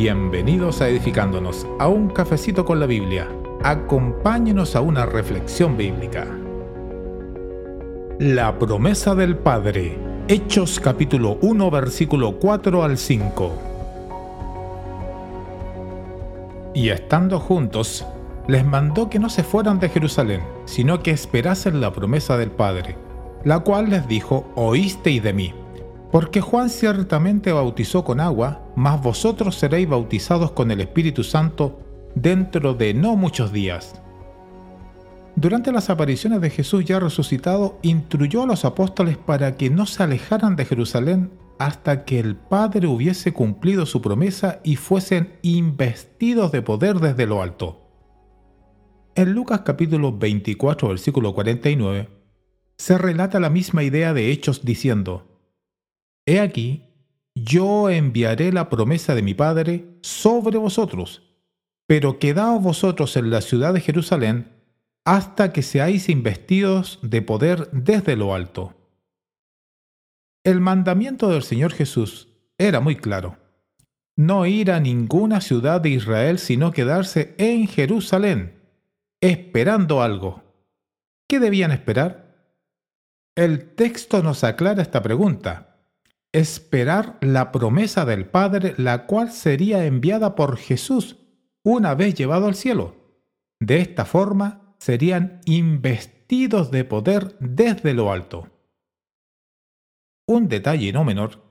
Bienvenidos a Edificándonos, a un cafecito con la Biblia. Acompáñenos a una reflexión bíblica. La promesa del Padre. Hechos capítulo 1 versículo 4 al 5. Y estando juntos, les mandó que no se fueran de Jerusalén, sino que esperasen la promesa del Padre, la cual les dijo, oísteis de mí porque Juan ciertamente bautizó con agua, mas vosotros seréis bautizados con el Espíritu Santo dentro de no muchos días. Durante las apariciones de Jesús ya resucitado, instruyó a los apóstoles para que no se alejaran de Jerusalén hasta que el Padre hubiese cumplido su promesa y fuesen investidos de poder desde lo alto. En Lucas capítulo 24, versículo 49, se relata la misma idea de Hechos diciendo, He aquí, yo enviaré la promesa de mi Padre sobre vosotros, pero quedaos vosotros en la ciudad de Jerusalén hasta que seáis investidos de poder desde lo alto. El mandamiento del Señor Jesús era muy claro. No ir a ninguna ciudad de Israel, sino quedarse en Jerusalén, esperando algo. ¿Qué debían esperar? El texto nos aclara esta pregunta esperar la promesa del Padre, la cual sería enviada por Jesús una vez llevado al cielo. De esta forma serían investidos de poder desde lo alto. Un detalle no menor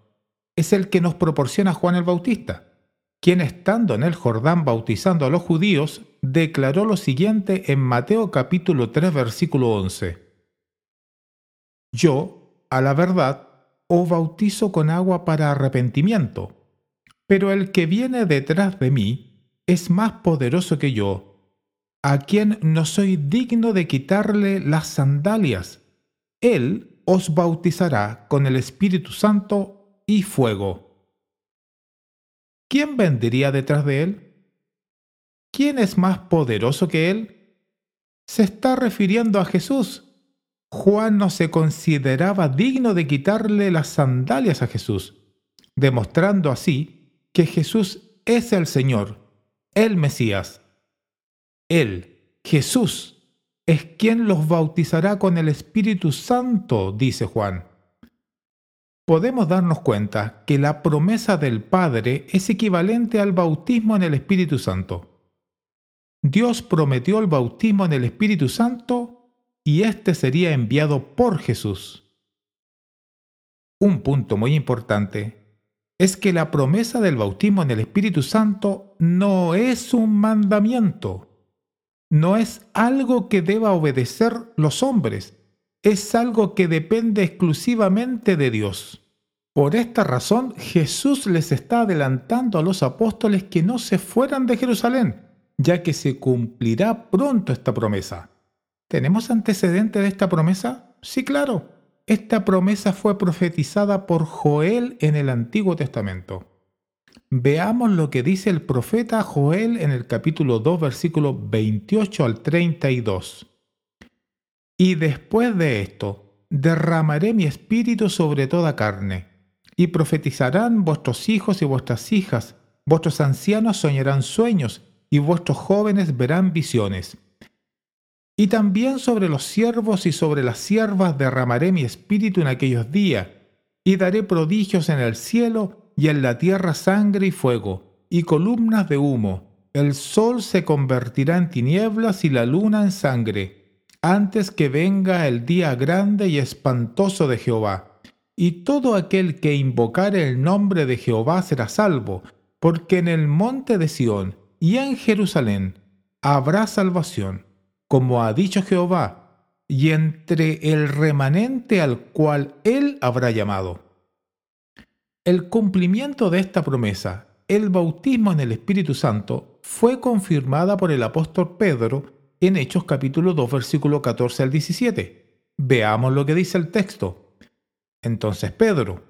es el que nos proporciona Juan el Bautista, quien estando en el Jordán bautizando a los judíos, declaró lo siguiente en Mateo capítulo 3 versículo 11. Yo, a la verdad, o bautizo con agua para arrepentimiento, pero el que viene detrás de mí es más poderoso que yo, a quien no soy digno de quitarle las sandalias. Él os bautizará con el Espíritu Santo y fuego. ¿Quién vendría detrás de él? ¿Quién es más poderoso que él? Se está refiriendo a Jesús, Juan no se consideraba digno de quitarle las sandalias a Jesús, demostrando así que Jesús es el Señor, el Mesías. Él, Jesús, es quien los bautizará con el Espíritu Santo, dice Juan. Podemos darnos cuenta que la promesa del Padre es equivalente al bautismo en el Espíritu Santo. Dios prometió el bautismo en el Espíritu Santo y éste sería enviado por Jesús. Un punto muy importante es que la promesa del bautismo en el Espíritu Santo no es un mandamiento, no es algo que deba obedecer los hombres, es algo que depende exclusivamente de Dios. Por esta razón Jesús les está adelantando a los apóstoles que no se fueran de Jerusalén, ya que se cumplirá pronto esta promesa. ¿Tenemos antecedente de esta promesa? Sí, claro. Esta promesa fue profetizada por Joel en el Antiguo Testamento. Veamos lo que dice el profeta Joel en el capítulo 2, versículo 28 al 32. Y después de esto, derramaré mi espíritu sobre toda carne, y profetizarán vuestros hijos y vuestras hijas, vuestros ancianos soñarán sueños, y vuestros jóvenes verán visiones y también sobre los siervos y sobre las siervas derramaré mi espíritu en aquellos días, y daré prodigios en el cielo y en la tierra sangre y fuego, y columnas de humo. El sol se convertirá en tinieblas y la luna en sangre, antes que venga el día grande y espantoso de Jehová. Y todo aquel que invocare el nombre de Jehová será salvo, porque en el monte de Sión y en Jerusalén habrá salvación como ha dicho Jehová, y entre el remanente al cual él habrá llamado. El cumplimiento de esta promesa, el bautismo en el Espíritu Santo, fue confirmada por el apóstol Pedro en Hechos capítulo 2 versículo 14 al 17. Veamos lo que dice el texto. Entonces Pedro,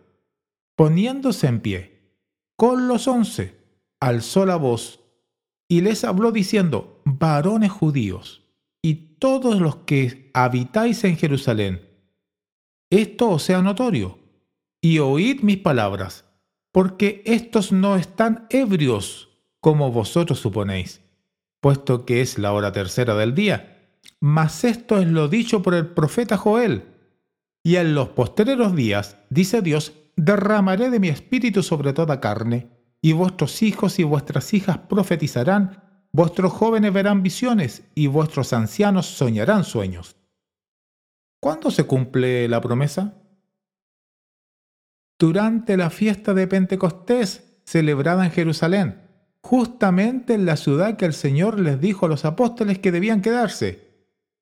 poniéndose en pie, con los once, alzó la voz y les habló diciendo, varones judíos, y todos los que habitáis en Jerusalén. Esto os sea notorio, y oíd mis palabras, porque estos no están ebrios, como vosotros suponéis, puesto que es la hora tercera del día. Mas esto es lo dicho por el profeta Joel. Y en los postreros días, dice Dios, derramaré de mi espíritu sobre toda carne, y vuestros hijos y vuestras hijas profetizarán, vuestros jóvenes verán visiones, y vuestros ancianos soñarán sueños. ¿Cuándo se cumple la promesa? durante la fiesta de Pentecostés celebrada en Jerusalén, justamente en la ciudad que el Señor les dijo a los apóstoles que debían quedarse.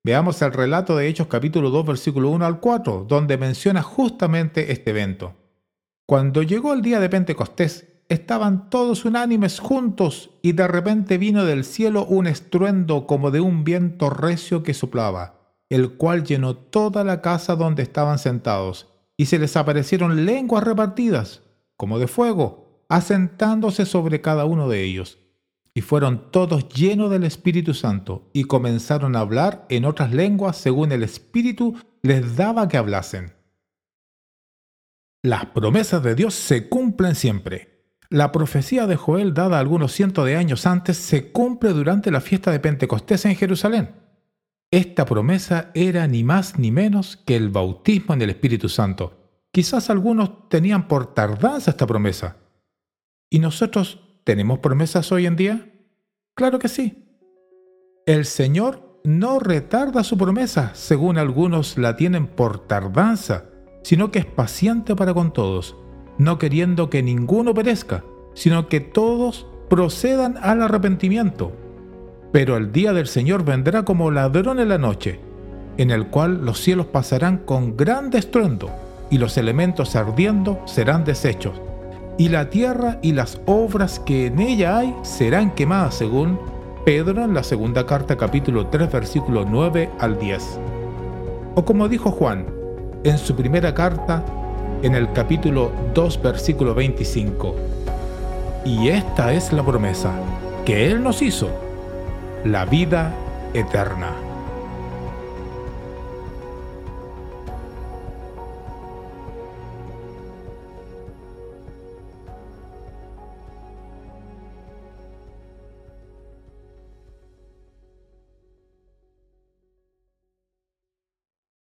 Veamos el relato de Hechos capítulo 2 versículo 1 al 4, donde menciona justamente este evento. Cuando llegó el día de Pentecostés, estaban todos unánimes juntos y de repente vino del cielo un estruendo como de un viento recio que soplaba, el cual llenó toda la casa donde estaban sentados y se les aparecieron lenguas repartidas, como de fuego, asentándose sobre cada uno de ellos. Y fueron todos llenos del Espíritu Santo, y comenzaron a hablar en otras lenguas según el Espíritu les daba que hablasen. Las promesas de Dios se cumplen siempre. La profecía de Joel dada algunos cientos de años antes se cumple durante la fiesta de Pentecostés en Jerusalén. Esta promesa era ni más ni menos que el bautismo en el Espíritu Santo. Quizás algunos tenían por tardanza esta promesa. ¿Y nosotros tenemos promesas hoy en día? Claro que sí. El Señor no retarda su promesa, según algunos la tienen por tardanza, sino que es paciente para con todos, no queriendo que ninguno perezca, sino que todos procedan al arrepentimiento. Pero el día del Señor vendrá como ladrón en la noche, en el cual los cielos pasarán con gran estruendo, y los elementos ardiendo serán deshechos, y la tierra y las obras que en ella hay serán quemadas, según Pedro en la segunda carta capítulo 3 versículo 9 al 10. O como dijo Juan en su primera carta en el capítulo 2 versículo 25. Y esta es la promesa que Él nos hizo la vida eterna.